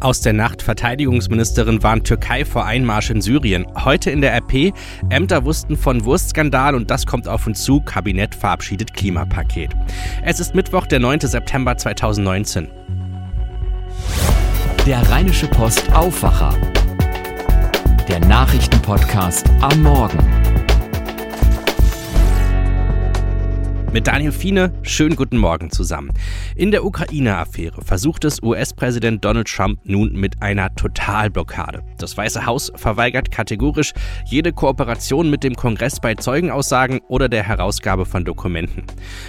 Aus der Nacht Verteidigungsministerin warnt Türkei vor Einmarsch in Syrien. Heute in der RP, Ämter wussten von Wurstskandal und das kommt auf uns zu. Kabinett verabschiedet Klimapaket. Es ist Mittwoch, der 9. September 2019. Der Rheinische Post Aufwacher. Der Nachrichtenpodcast am Morgen. Mit Daniel Fiene, schönen guten Morgen zusammen. In der Ukraine-Affäre versucht es US-Präsident Donald Trump nun mit einer Totalblockade. Das Weiße Haus verweigert kategorisch jede Kooperation mit dem Kongress bei Zeugenaussagen oder der Herausgabe von Dokumenten.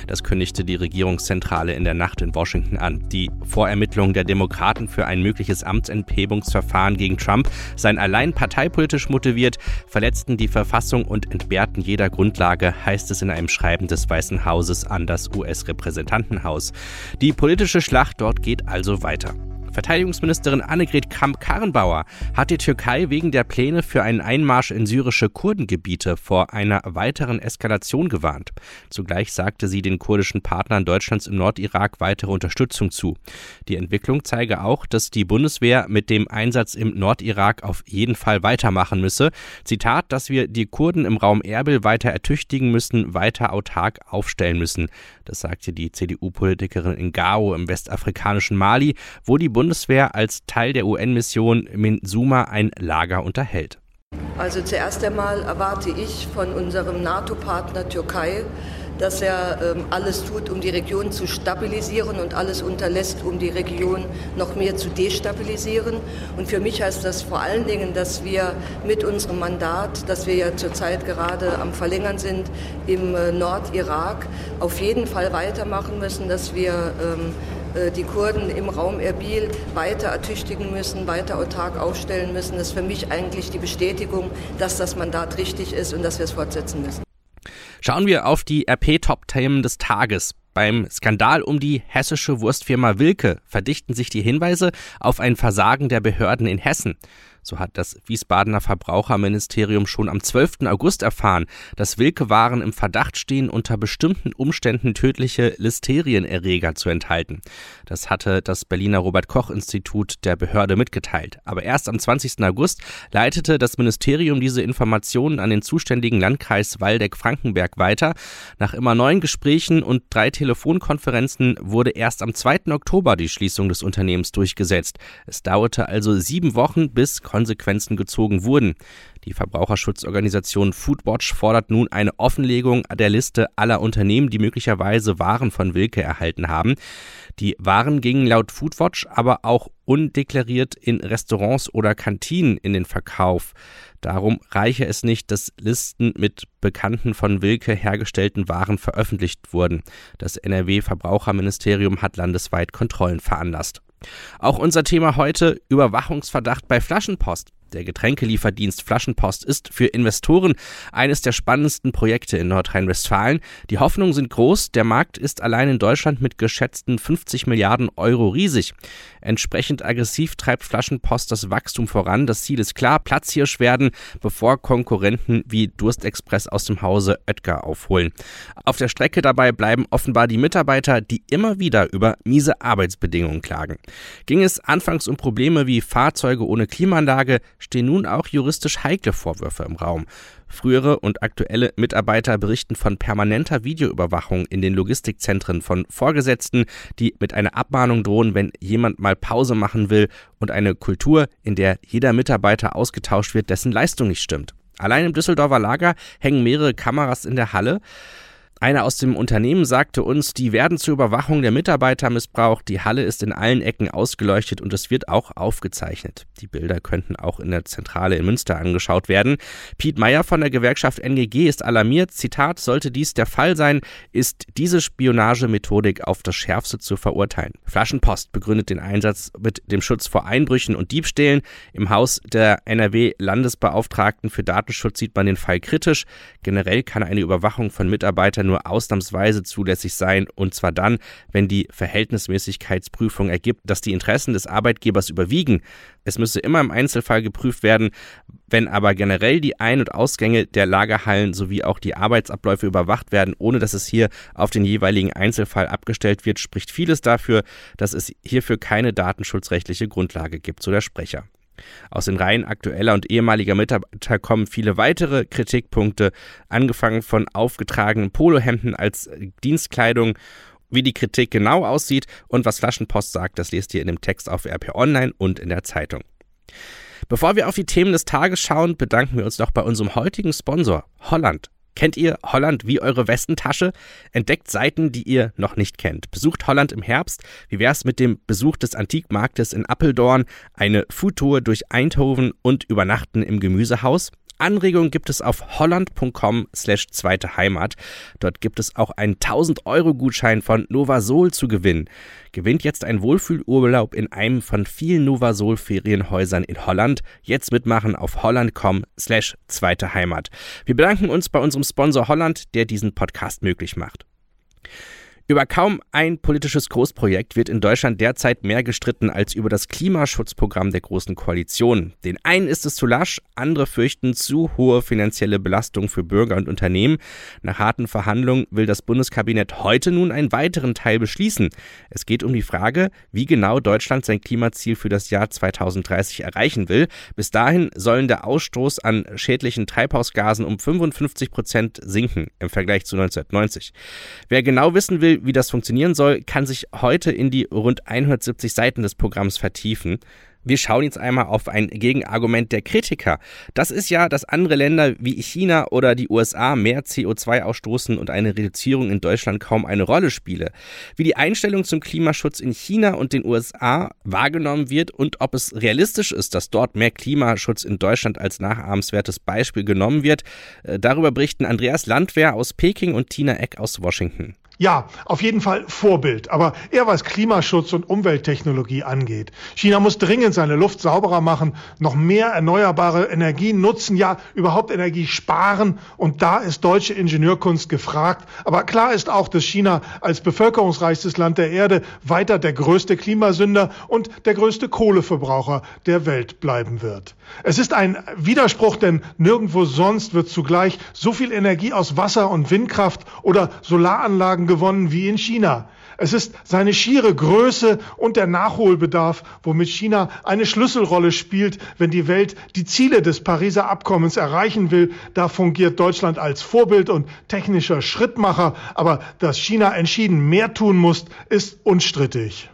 Das kündigte die Regierungszentrale in der Nacht in Washington an. Die Vorermittlungen der Demokraten für ein mögliches Amtsenthebungsverfahren gegen Trump seien allein parteipolitisch motiviert, verletzten die Verfassung und entbehrten jeder Grundlage, heißt es in einem Schreiben des Weißen Hauses. An das US-Repräsentantenhaus. Die politische Schlacht dort geht also weiter. Verteidigungsministerin Annegret Kramp-Karrenbauer hat die Türkei wegen der Pläne für einen Einmarsch in syrische Kurdengebiete vor einer weiteren Eskalation gewarnt. Zugleich sagte sie den kurdischen Partnern Deutschlands im Nordirak weitere Unterstützung zu. Die Entwicklung zeige auch, dass die Bundeswehr mit dem Einsatz im Nordirak auf jeden Fall weitermachen müsse. Zitat, dass wir die Kurden im Raum Erbil weiter ertüchtigen müssen, weiter autark aufstellen müssen. Das sagte die CDU-Politikerin in Gao im westafrikanischen Mali, wo die Bundeswehr Bundeswehr als Teil der UN-Mission MINSUMA ein Lager unterhält. Also zuerst einmal erwarte ich von unserem NATO-Partner Türkei, dass er ähm, alles tut, um die Region zu stabilisieren und alles unterlässt, um die Region noch mehr zu destabilisieren. Und für mich heißt das vor allen Dingen, dass wir mit unserem Mandat, das wir ja zurzeit gerade am Verlängern sind im äh, Nordirak, auf jeden Fall weitermachen müssen, dass wir ähm, äh, die Kurden im Raum Erbil weiter ertüchtigen müssen, weiter autark aufstellen müssen. Das ist für mich eigentlich die Bestätigung, dass das Mandat richtig ist und dass wir es fortsetzen müssen. Schauen wir auf die RP-Top-Themen des Tages. Beim Skandal um die hessische Wurstfirma Wilke verdichten sich die Hinweise auf ein Versagen der Behörden in Hessen. So hat das Wiesbadener Verbraucherministerium schon am 12. August erfahren, dass Wilke-Waren im Verdacht stehen, unter bestimmten Umständen tödliche Listerienerreger zu enthalten. Das hatte das Berliner Robert-Koch-Institut der Behörde mitgeteilt. Aber erst am 20. August leitete das Ministerium diese Informationen an den zuständigen Landkreis Waldeck-Frankenberg weiter. Nach immer neuen Gesprächen und drei Telefonkonferenzen wurde erst am 2. Oktober die Schließung des Unternehmens durchgesetzt. Es dauerte also sieben Wochen, bis Konsequenzen gezogen wurden. Die Verbraucherschutzorganisation Foodwatch fordert nun eine Offenlegung der Liste aller Unternehmen, die möglicherweise Waren von Wilke erhalten haben. Die Waren gingen laut Foodwatch aber auch undeklariert in Restaurants oder Kantinen in den Verkauf. Darum reiche es nicht, dass Listen mit bekannten von Wilke hergestellten Waren veröffentlicht wurden. Das NRW Verbraucherministerium hat landesweit Kontrollen veranlasst. Auch unser Thema heute Überwachungsverdacht bei Flaschenpost. Der Getränkelieferdienst Flaschenpost ist für Investoren eines der spannendsten Projekte in Nordrhein-Westfalen. Die Hoffnungen sind groß. Der Markt ist allein in Deutschland mit geschätzten 50 Milliarden Euro riesig. Entsprechend aggressiv treibt Flaschenpost das Wachstum voran. Das Ziel ist klar, Platzhirsch werden, bevor Konkurrenten wie Durstexpress aus dem Hause Oetker aufholen. Auf der Strecke dabei bleiben offenbar die Mitarbeiter, die immer wieder über miese Arbeitsbedingungen klagen. Ging es anfangs um Probleme wie Fahrzeuge ohne Klimaanlage, stehen nun auch juristisch heikle Vorwürfe im Raum. Frühere und aktuelle Mitarbeiter berichten von permanenter Videoüberwachung in den Logistikzentren von Vorgesetzten, die mit einer Abmahnung drohen, wenn jemand mal Pause machen will und eine Kultur, in der jeder Mitarbeiter ausgetauscht wird, dessen Leistung nicht stimmt. Allein im Düsseldorfer Lager hängen mehrere Kameras in der Halle. Einer aus dem Unternehmen sagte uns, die werden zur Überwachung der Mitarbeiter missbraucht, die Halle ist in allen Ecken ausgeleuchtet und es wird auch aufgezeichnet. Die Bilder könnten auch in der Zentrale in Münster angeschaut werden. Piet Meyer von der Gewerkschaft NGG ist alarmiert. Zitat, sollte dies der Fall sein, ist diese Spionagemethodik auf das Schärfste zu verurteilen. Flaschenpost begründet den Einsatz mit dem Schutz vor Einbrüchen und Diebstählen. Im Haus der NRW-Landesbeauftragten für Datenschutz sieht man den Fall kritisch. Generell kann eine Überwachung von Mitarbeitern nur ausnahmsweise zulässig sein und zwar dann, wenn die Verhältnismäßigkeitsprüfung ergibt, dass die Interessen des Arbeitgebers überwiegen. Es müsse immer im Einzelfall geprüft werden, wenn aber generell die Ein- und Ausgänge der Lagerhallen sowie auch die Arbeitsabläufe überwacht werden, ohne dass es hier auf den jeweiligen Einzelfall abgestellt wird, spricht vieles dafür, dass es hierfür keine datenschutzrechtliche Grundlage gibt, so der Sprecher. Aus den Reihen aktueller und ehemaliger Mitarbeiter kommen viele weitere Kritikpunkte, angefangen von aufgetragenen Polohemden als Dienstkleidung. Wie die Kritik genau aussieht und was Flaschenpost sagt, das lest ihr in dem Text auf RP Online und in der Zeitung. Bevor wir auf die Themen des Tages schauen, bedanken wir uns noch bei unserem heutigen Sponsor Holland. Kennt ihr Holland wie eure Westentasche? Entdeckt Seiten, die ihr noch nicht kennt. Besucht Holland im Herbst. Wie wär's mit dem Besuch des Antikmarktes in Appeldorn, eine Foodtour durch Eindhoven und Übernachten im Gemüsehaus? Anregungen gibt es auf holland.com slash zweite Heimat. Dort gibt es auch einen 1000 Euro Gutschein von Novasol zu gewinnen. Gewinnt jetzt ein Wohlfühlurlaub in einem von vielen Novasol Ferienhäusern in Holland. Jetzt mitmachen auf holland.com slash zweite Heimat. Wir bedanken uns bei unserem Sponsor Holland, der diesen Podcast möglich macht. Über kaum ein politisches Großprojekt wird in Deutschland derzeit mehr gestritten als über das Klimaschutzprogramm der Großen Koalition. Den einen ist es zu lasch, andere fürchten zu hohe finanzielle Belastung für Bürger und Unternehmen. Nach harten Verhandlungen will das Bundeskabinett heute nun einen weiteren Teil beschließen. Es geht um die Frage, wie genau Deutschland sein Klimaziel für das Jahr 2030 erreichen will. Bis dahin sollen der Ausstoß an schädlichen Treibhausgasen um 55 Prozent sinken im Vergleich zu 1990. Wer genau wissen will, wie das funktionieren soll, kann sich heute in die rund 170 Seiten des Programms vertiefen. Wir schauen jetzt einmal auf ein Gegenargument der Kritiker. Das ist ja, dass andere Länder wie China oder die USA mehr CO2 ausstoßen und eine Reduzierung in Deutschland kaum eine Rolle spiele. Wie die Einstellung zum Klimaschutz in China und den USA wahrgenommen wird und ob es realistisch ist, dass dort mehr Klimaschutz in Deutschland als nachahmenswertes Beispiel genommen wird, äh, darüber berichten Andreas Landwehr aus Peking und Tina Eck aus Washington. Ja, auf jeden Fall Vorbild, aber eher was Klimaschutz und Umwelttechnologie angeht. China muss dringend seine Luft sauberer machen, noch mehr erneuerbare Energien nutzen, ja überhaupt Energie sparen und da ist deutsche Ingenieurkunst gefragt. Aber klar ist auch, dass China als bevölkerungsreichstes Land der Erde weiter der größte Klimasünder und der größte Kohleverbraucher der Welt bleiben wird. Es ist ein Widerspruch, denn nirgendwo sonst wird zugleich so viel Energie aus Wasser und Windkraft oder Solaranlagen gewonnen wie in China. Es ist seine schiere Größe und der Nachholbedarf, womit China eine Schlüsselrolle spielt, wenn die Welt die Ziele des Pariser Abkommens erreichen will. Da fungiert Deutschland als Vorbild und technischer Schrittmacher. Aber dass China entschieden mehr tun muss, ist unstrittig.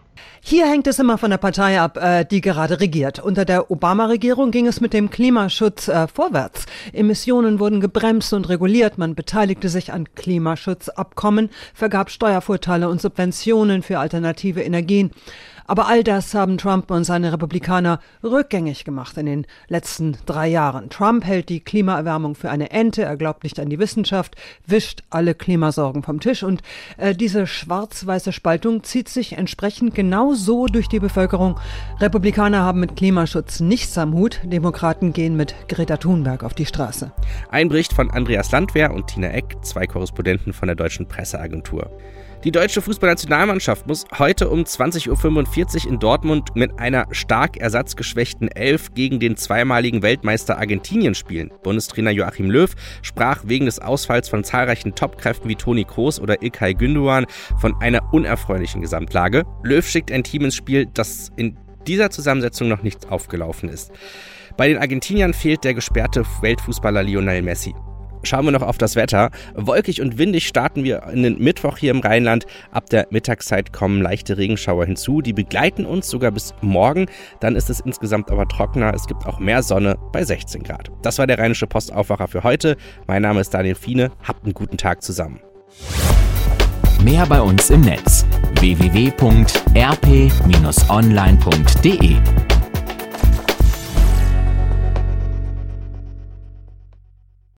Hier hängt es immer von der Partei ab, äh, die gerade regiert. Unter der Obama-Regierung ging es mit dem Klimaschutz äh, vorwärts. Emissionen wurden gebremst und reguliert. Man beteiligte sich an Klimaschutzabkommen, vergab Steuervorteile und Subventionen für alternative Energien. Aber all das haben Trump und seine Republikaner rückgängig gemacht in den letzten drei Jahren. Trump hält die Klimaerwärmung für eine Ente, er glaubt nicht an die Wissenschaft, wischt alle Klimasorgen vom Tisch und äh, diese schwarz-weiße Spaltung zieht sich entsprechend genau so durch die Bevölkerung. Republikaner haben mit Klimaschutz nichts am Hut, Demokraten gehen mit Greta Thunberg auf die Straße. Ein Bericht von Andreas Landwehr und Tina Eck, zwei Korrespondenten von der Deutschen Presseagentur. Die deutsche Fußballnationalmannschaft muss heute um 20.45 Uhr in Dortmund mit einer stark ersatzgeschwächten Elf gegen den zweimaligen Weltmeister Argentinien spielen. Bundestrainer Joachim Löw sprach wegen des Ausfalls von zahlreichen Topkräften wie Toni Kroos oder Ilkay Gündogan von einer unerfreulichen Gesamtlage. Löw schickt ein Team ins Spiel, das in dieser Zusammensetzung noch nicht aufgelaufen ist. Bei den Argentiniern fehlt der gesperrte Weltfußballer Lionel Messi. Schauen wir noch auf das Wetter. Wolkig und windig starten wir in den Mittwoch hier im Rheinland. Ab der Mittagszeit kommen leichte Regenschauer hinzu. Die begleiten uns sogar bis morgen. Dann ist es insgesamt aber trockener. Es gibt auch mehr Sonne bei 16 Grad. Das war der Rheinische Postaufwacher für heute. Mein Name ist Daniel Fiene. Habt einen guten Tag zusammen. Mehr bei uns im Netz www.rp-online.de